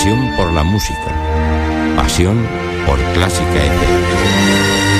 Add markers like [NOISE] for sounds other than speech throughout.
Pasión por la música. Pasión por Clásica FM.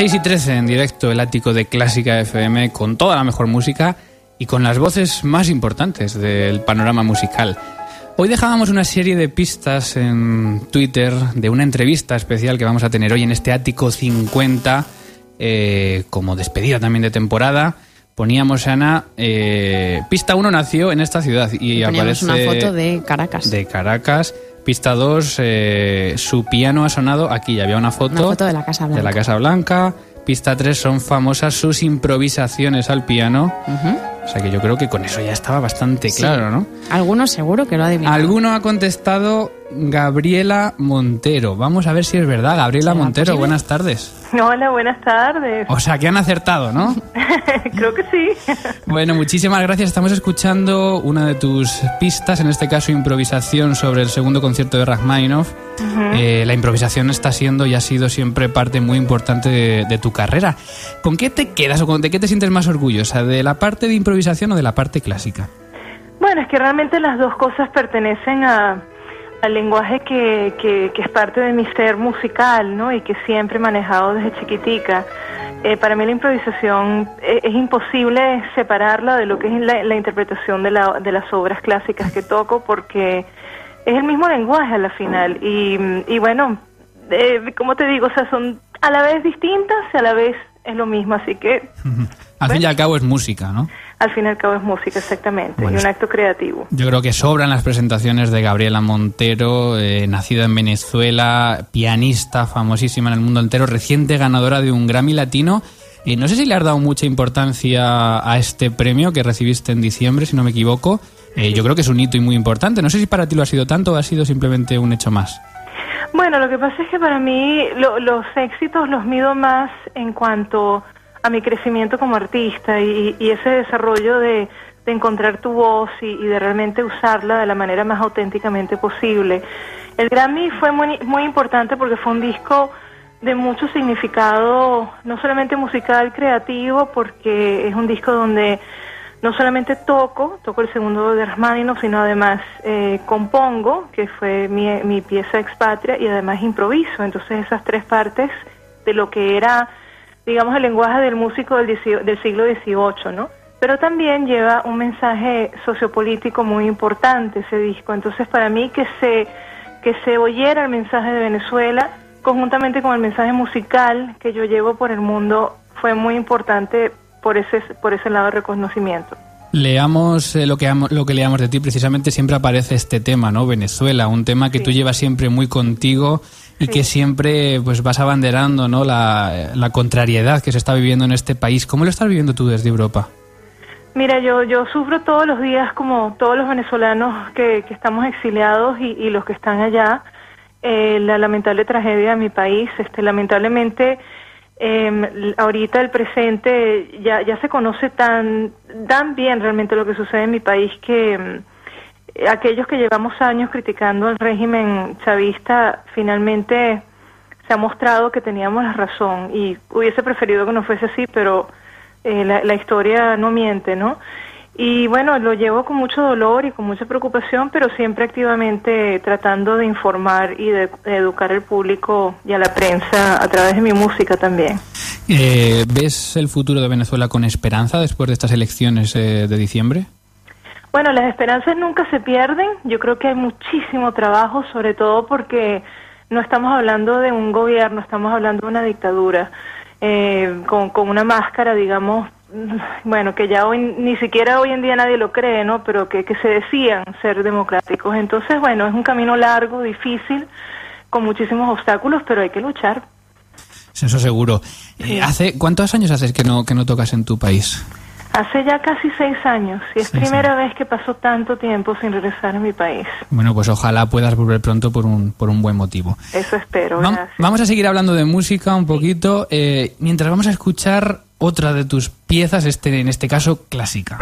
Y 13 en directo, el ático de Clásica FM, con toda la mejor música y con las voces más importantes del panorama musical. Hoy dejábamos una serie de pistas en Twitter de una entrevista especial que vamos a tener hoy en este ático 50, eh, como despedida también de temporada. Poníamos, Ana, eh, pista 1 nació en esta ciudad y aparece... una foto de Caracas. De Caracas Pista 2, eh, su piano ha sonado aquí, ya había una foto, una foto de la Casa Blanca. De la Casa Blanca. Pista 3 son famosas sus improvisaciones al piano. O sea que yo creo que con eso ya estaba bastante claro, ¿no? Algunos seguro que lo ha adivinado. Alguno ha contestado Gabriela Montero. Vamos a ver si es verdad. Gabriela Montero, buenas tardes. Hola, buenas tardes. O sea, que han acertado, ¿no? [LAUGHS] Creo que sí. [LAUGHS] bueno, muchísimas gracias. Estamos escuchando una de tus pistas, en este caso improvisación sobre el segundo concierto de Rachmaninoff. Eh, la improvisación está siendo y ha sido siempre parte muy importante de, tu carrera. ¿Con qué te quedas o con, de qué te sientes más orgullosa? ¿De la parte de improvisación o de la parte clásica? Bueno, es que realmente las dos cosas pertenecen a al lenguaje que, que, es parte de mi ser musical, ¿no? Y que siempre he manejado desde chiquitica. Eh, para mí la improvisación eh, es, imposible separarla de lo que es la, interpretación de, la, de las obras clásicas que toco porque es el mismo lenguaje a la final. Y, y bueno, eh, como te digo, o sea, son a la vez distintas y a la vez es lo mismo, así que... [LAUGHS] al fin y al cabo es música, ¿no? Al fin y al cabo es música, exactamente, y un acto creativo. Yo creo que sobran las presentaciones de Gabriela Montero, eh, nacida en Venezuela, pianista famosísima en el mundo entero, reciente ganadora de un Grammy Latino. y no sé si le has dado mucha importancia a este premio que recibiste en diciembre, si no me equivoco. Eh, yo creo que es un hito y muy importante. No sé si para ti lo ha sido tanto o ha sido simplemente un hecho más. Bueno, lo que pasa es que para mí los éxitos los mido más en cuanto a mi crecimiento como artista y, ese desarrollo de, encontrar tu voz y, de realmente usarla de la manera más auténticamente posible. El Grammy fue muy, muy importante porque fue un disco de mucho significado, no solamente musical, creativo, porque es un disco donde no solamente toco, toco el segundo de Rachmaninoff, sino además eh, compongo, que fue mi, mi pieza expatria, y además improviso. Entonces esas tres partes de lo que era digamos, el lenguaje del músico del, del siglo XVIII, ¿no? Pero también lleva un mensaje sociopolítico muy importante ese disco. Entonces, para mí que se, que se oyera el mensaje de Venezuela, conjuntamente con el mensaje musical que yo llevo por el mundo, fue muy importante por ese, por ese lado de reconocimiento. Leamos eh, lo, que, lo que leamos de ti, precisamente siempre aparece este tema, ¿no? Venezuela, un tema que tú llevas siempre muy contigo y que siempre pues vas abanderando ¿no? La, la, contrariedad que se está viviendo en este país. ¿Cómo lo estás viviendo tú desde Europa? Mira, yo, yo sufro todos los días como todos los venezolanos que, que estamos exiliados y, y, los que están allá, eh, la lamentable tragedia de mi país. Este, lamentablemente, eh, ahorita el presente ya, ya se conoce tan, tan bien realmente lo que sucede en mi país que em, aquellos que llevamos años criticando el régimen chavista, finalmente se ha mostrado que teníamos la razón y hubiese preferido que no fuese así, pero eh, la, historia no miente, ¿no? Y bueno, lo llevo con mucho dolor y con mucha preocupación, pero siempre activamente tratando de informar y de, educar al público y a la prensa a través de mi música también. Eh, ¿Ves el futuro de Venezuela con esperanza después de estas elecciones eh, de diciembre? Bueno, las esperanzas nunca se pierden. Yo creo que hay muchísimo trabajo, sobre todo porque no estamos hablando de un gobierno, estamos hablando de una dictadura eh, con, con una máscara, digamos, bueno, que ya hoy, ni siquiera hoy en día nadie lo cree, ¿no? Pero que, que se decían ser democráticos. Entonces, bueno, es un camino largo, difícil, con muchísimos obstáculos, pero hay que luchar. Eso seguro. Eh, ¿Hace cuántos años haces que no que no tocas en tu país? Hace ya casi seis años y es Seis primera vez que paso tanto tiempo sin regresar a mi país. Bueno, pues ojalá puedas volver pronto por un, por un buen motivo. Eso espero, Vam- gracias. vamos a seguir hablando de música un poquito, eh, mientras vamos a escuchar otra de tus piezas, este, en este caso clásica.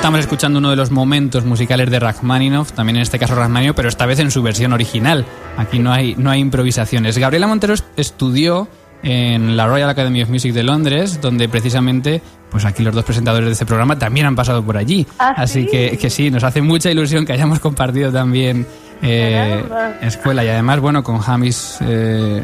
Estamos escuchando uno de los momentos musicales de Rachmaninoff, también en este caso Rachmaninoff, pero esta vez en su versión original. Aquí no hay, no hay improvisaciones. Gabriela Montero est- estudió en la Royal Academy of Music de Londres, donde precisamente, pues aquí los dos presentadores de este programa también han pasado por allí. ¿Ah, Así sí? que, que sí, nos hace mucha ilusión que hayamos compartido también eh, escuela y además, bueno, con Jamis, eh,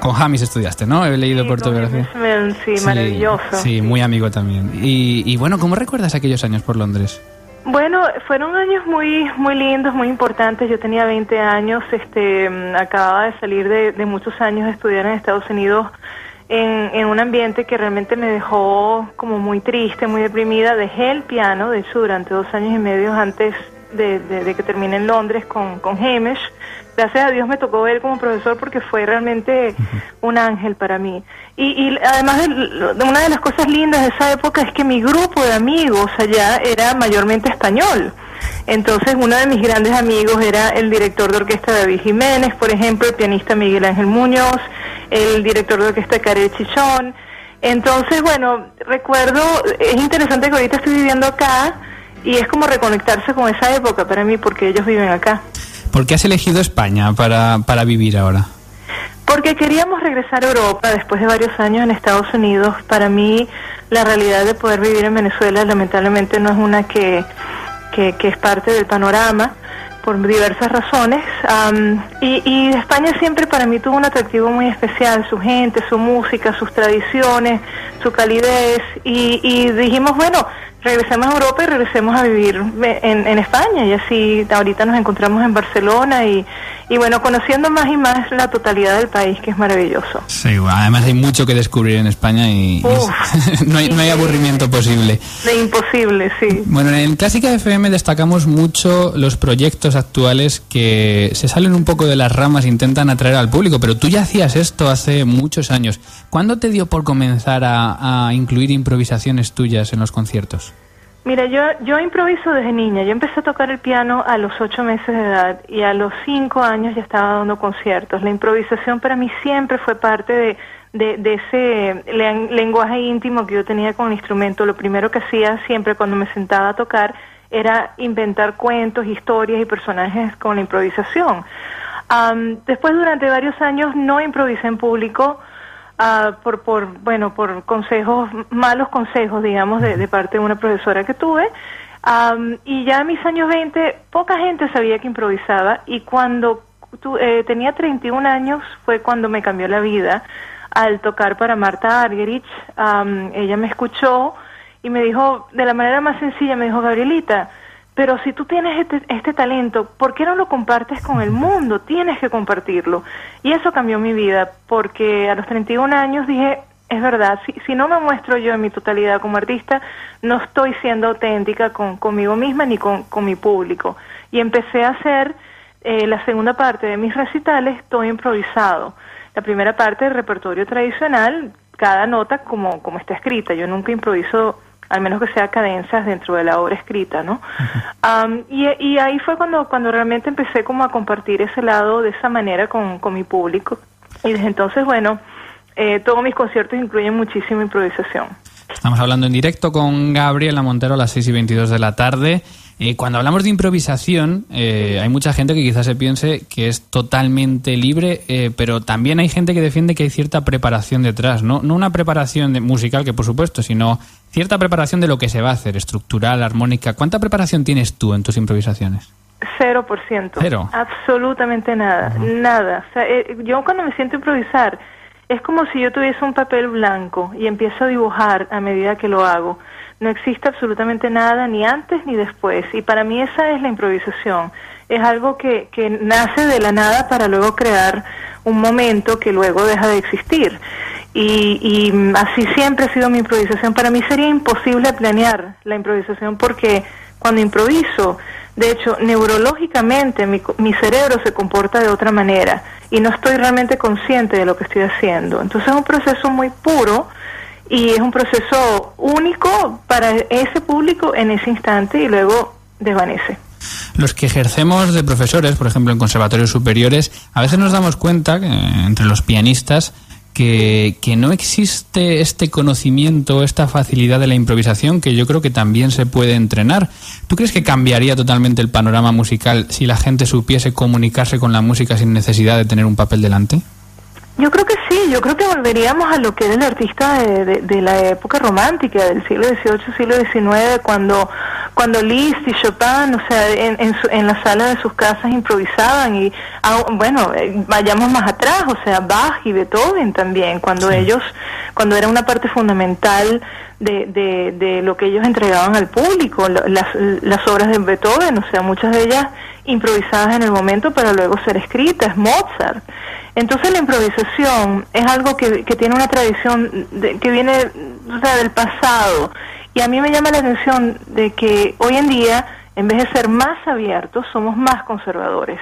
con Jamis estudiaste, ¿no? He leído Sí, por tu con biografía. Ismael, sí, maravilloso. Sí, muy amigo también. Y, y bueno, ¿cómo recuerdas aquellos años por Londres? Bueno, fueron años muy muy lindos, muy importantes. Yo tenía 20 años, este, acababa de salir de, de muchos años de estudiar en Estados Unidos en, en un ambiente que realmente me dejó como muy triste, muy deprimida. Dejé el piano, de hecho, durante dos años y medio antes de, de- de que terminé en Londres con, con Hamish. Gracias a Dios me tocó ver como profesor porque fue realmente un ángel para mí. Y, y además, de, de una de las cosas lindas de esa época es que mi grupo de amigos allá era mayormente español. Entonces, uno de mis grandes amigos era el director de orquesta David Jiménez, por ejemplo, el pianista Miguel Ángel Muñoz, el director de orquesta Karel Chichón. Entonces, bueno, recuerdo, es interesante que ahorita estoy viviendo acá y es como reconectarse con esa época para mí porque ellos viven acá. ¿Por qué has elegido España para, para vivir ahora? Porque queríamos regresar a Europa después de varios años en Estados Unidos. Para mí, la realidad de poder vivir en Venezuela lamentablemente no es una que, que, es parte del panorama por diversas razones. Y, y España siempre para mí tuvo un atractivo muy especial, su gente, su música, sus tradiciones, su calidez. Y, y dijimos, bueno, regresemos a Europa y regresemos a vivir en, en España. Y así ahorita nos encontramos en Barcelona y, y bueno, conociendo más y más la totalidad del país, que es maravilloso. Sí, además hay mucho que descubrir en España y, y Uf. [LAUGHS] no, hay, no hay aburrimiento posible. De imposible, sí. Bueno, en Clásica FM destacamos mucho los proyectos actuales que se salen un poco de las ramas e intentan atraer al público, pero tú ya hacías esto hace muchos años. ¿Cuándo te dio por comenzar a, a incluir improvisaciones tuyas en los conciertos? Mira, yo, yo improviso desde niña. Yo empecé a tocar el piano a los ocho meses de edad y a los cinco años ya estaba dando conciertos. La improvisación para mí siempre fue parte de, de, de ese len- lenguaje íntimo que yo tenía con el instrumento. Lo primero que hacía siempre cuando me sentaba a tocar era inventar cuentos, historias y personajes con la improvisación. Am, después, durante varios años, no improvisé en público ah, por, por, bueno, por consejos, malos consejos, digamos, de, de parte de una profesora que tuve. Am, y ya en mis años 20, poca gente sabía que improvisaba y cuando tu- eh, tenía 31 años fue cuando me cambió la vida al tocar para Marta Argerich. am, ella me escuchó y me dijo, de la manera más sencilla, me dijo, Gabrielita, pero si tú tienes este, este talento, ¿por qué no lo compartes con el mundo? Tienes que compartirlo. Y eso cambió mi vida, porque a los 31 años dije, es verdad, si, si no me muestro yo en mi totalidad como artista, no estoy siendo auténtica con, conmigo misma ni con, con mi público. Y empecé a hacer eh, la segunda parte de mis recitales, todo improvisado. La primera parte del repertorio tradicional, cada nota como, como está escrita. Yo nunca improviso, al menos que sea cadencias dentro de la obra escrita, ¿no? Y ahí fue cuando, cuando realmente empecé como a compartir ese lado de esa manera con, con mi público. Y desde entonces, bueno, eh, todos mis conciertos incluyen muchísima improvisación. Estamos hablando en directo con Gabriela Montero a las 6 y 22 de la tarde. Eh, cuando hablamos de improvisación, eh, hay mucha gente que quizás se piense que es totalmente libre, eh, pero también hay gente que defiende que hay cierta preparación detrás, ¿no? No una preparación de- musical, que por supuesto, sino cierta preparación de lo que se va a hacer, estructural, armónica. ¿Cuánta preparación tienes tú en tus improvisaciones? Cero por ciento. Cero. Absolutamente nada, nada. O sea, eh, yo cuando me siento a improvisar, es como si yo tuviese un papel blanco y empiezo a dibujar a medida que lo hago. No existe absolutamente nada, ni antes ni después. Y para mí esa es la improvisación. Es algo que, que nace de la nada para luego crear un momento que luego deja de existir. Y, y mm, así siempre ha sido mi improvisación. Para mí sería imposible planear la improvisación porque cuando improviso, de hecho, neurológicamente mi, mi cerebro se comporta de otra manera y no estoy realmente consciente de lo que estoy haciendo. Entonces es un proceso muy puro y es un proceso único para ese público en ese instante y luego desvanece. Los que ejercemos de profesores, por ejemplo, en conservatorios superiores, a veces nos damos cuenta que entre los pianistas que, que, no existe este conocimiento, esta facilidad de la improvisación que yo creo que también se puede entrenar. ¿Tú crees que cambiaría totalmente el panorama musical si la gente supiese comunicarse con la música sin necesidad de tener un papel delante? Yo creo que sí, yo creo que volveríamos a lo que era el artista de, de, de la época romántica, del siglo XVIII, siglo XIX, cuando, cuando Liszt y Chopin, o sea, en, en, su, en la sala de sus casas improvisaban y, ah, bueno, eh, vayamos más atrás, o sea, Bach y Beethoven también, cuando sí. ellos, cuando era una parte fundamental de, de, de lo que ellos entregaban al público, las, las obras de Beethoven, o sea, muchas de ellas improvisadas en el momento para luego ser escritas, Mozart. Entonces la improvisación es algo que, que tiene una tradición de, que viene o sea, del pasado y a mí me llama la atención de que hoy en día, en vez de ser más abiertos, somos más conservadores.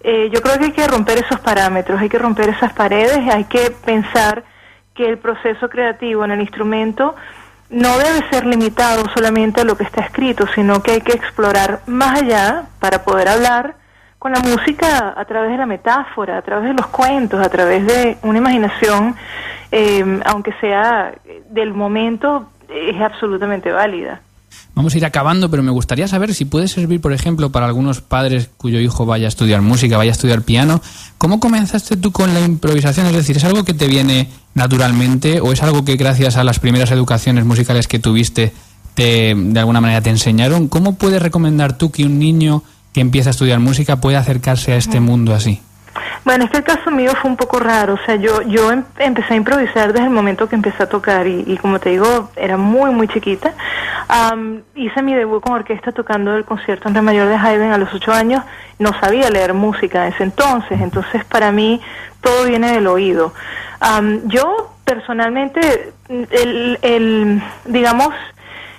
Eh, yo creo que hay que romper esos parámetros, hay que romper esas paredes, hay que pensar que el proceso creativo en el instrumento no debe ser limitado solamente a lo que está escrito, sino que hay que explorar más allá para poder hablar con la música a través de la metáfora, a través de los cuentos, a través de una imaginación, eh, aunque sea del momento, es absolutamente válida. Vamos a ir acabando, pero me gustaría saber si puede servir, por ejemplo, para algunos padres cuyo hijo vaya a estudiar música, vaya a estudiar piano. ¿Cómo comenzaste tú con la improvisación? Es decir, ¿es algo que te viene naturalmente o es algo que gracias a las primeras educaciones musicales que tuviste te, de alguna manera te enseñaron? ¿Cómo puedes recomendar tú que un niño que empieza a estudiar música pueda acercarse a este mundo así? Bueno, es que el caso mío fue un poco raro, o sea, yo yo em empecé a improvisar desde el momento que empecé a tocar y, y como te digo, era muy, muy chiquita. Um, hice mi debut con orquesta tocando el concierto en Re mayor de Haydn a los ocho años, no sabía leer música en ese entonces, entonces para mí todo viene del oído. Um, yo personalmente, el, el digamos,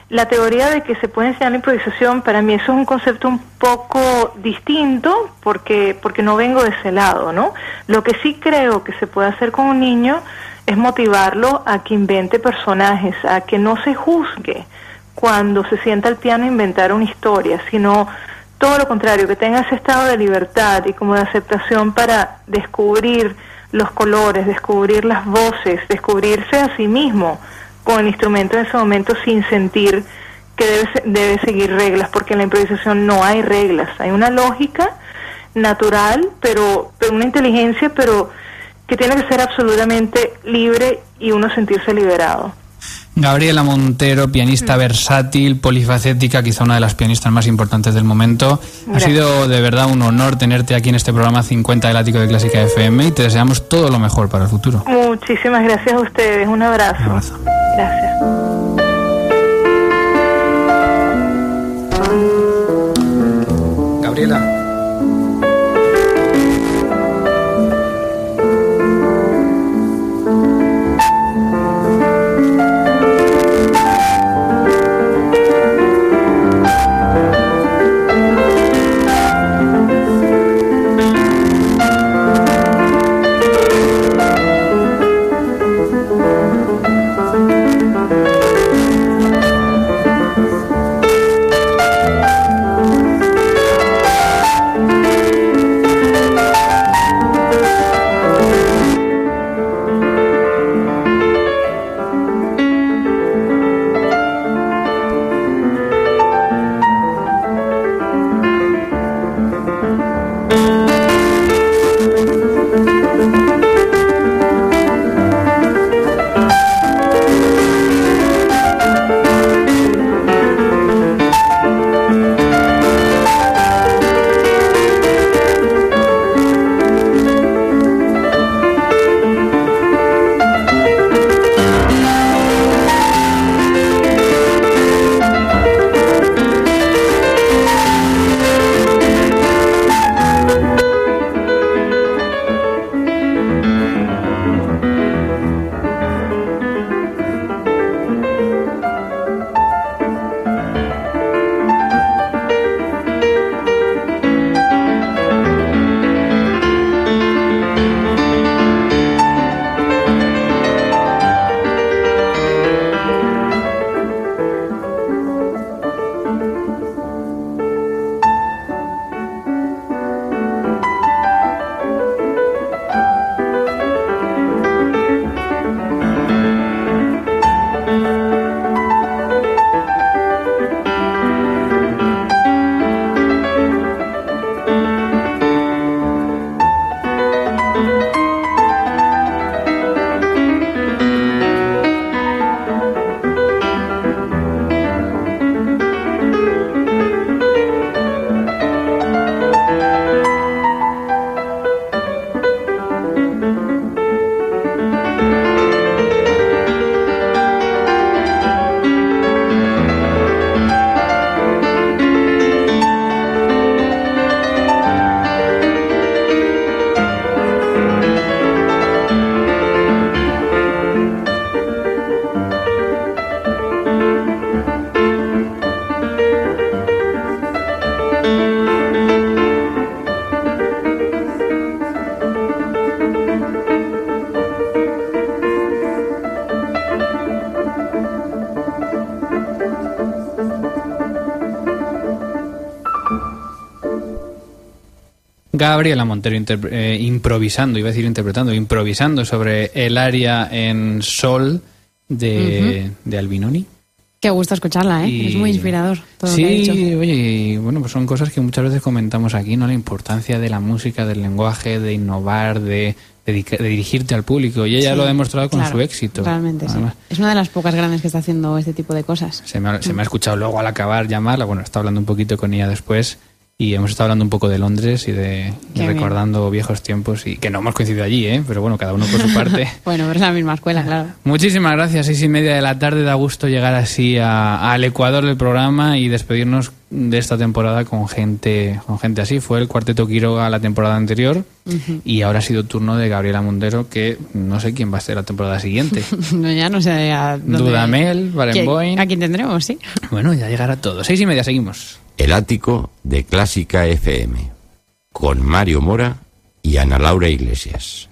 la teoría de que se puede enseñar la improvisación, para mí eso es un concepto un poco distinto porque, porque no vengo de ese lado, ¿no? Lo que sí creo que se puede hacer con un niño es motivarlo a que invente personajes, a que no se juzgue cuando se sienta al piano a inventar una historia, sino todo lo contrario, que tenga ese estado de libertad y como de aceptación para descubrir los colores, descubrir las voces, descubrirse a sí mismo con el instrumento en ese momento sin sentir que debe, debe seguir reglas, porque en la improvisación no hay reglas, hay una lógica natural, pero, pero una inteligencia, pero que tiene que ser absolutamente libre y uno sentirse liberado. Gabriela Montero, pianista mm. versátil, polifacética, quizá una de las pianistas más importantes del momento. Gracias. Ha sido de verdad un honor tenerte aquí en este programa 50 del Ático de Clásica FM y te deseamos todo lo mejor para el futuro. Muchísimas gracias a ustedes. Un abrazo. Un abrazo. Gracias. Gabriela. Gabriela Montero eh, improvisando, iba a decir interpretando, improvisando sobre el área en sol de, de Albinoni. Qué gusto escucharla, ¿eh? Y- Es muy inspirador todo sí, lo que ha dicho. oye, y bueno, pues son cosas que muchas veces comentamos aquí, ¿no? La importancia de la música, del lenguaje, de innovar, de, dirigirte al público. Y ella Sí, lo ha demostrado con claro, su éxito. Realmente, sí. Es una de las pocas grandes que está haciendo este tipo de cosas. Se me, ha, se me ha escuchado luego al acabar llamarla, bueno, está hablando un poquito con ella después y hemos estado hablando un poco de Londres y de y recordando viejos tiempos y que no hemos coincidido allí, ¿eh? pero bueno, cada uno por su parte. [LAUGHS] Bueno, pero es la misma escuela, claro. Muchísimas gracias, seis y media de la tarde, da gusto llegar así a- al ecuador del programa y despedirnos de esta temporada con gente, con gente así. Fue el Cuarteto Quiroga la temporada anterior y ahora ha sido turno de Gabriela Mundero, que no sé quién va a ser la temporada siguiente. [LAUGHS] No, ya no sé a dónde... Dudamel, Barenboim. ¿Quién- ¿A quién tendremos, sí? Bueno, ya llegará todo. Seis y media, seguimos. El ático de Clásica FM. Con Mario Mora y Ana Laura Iglesias.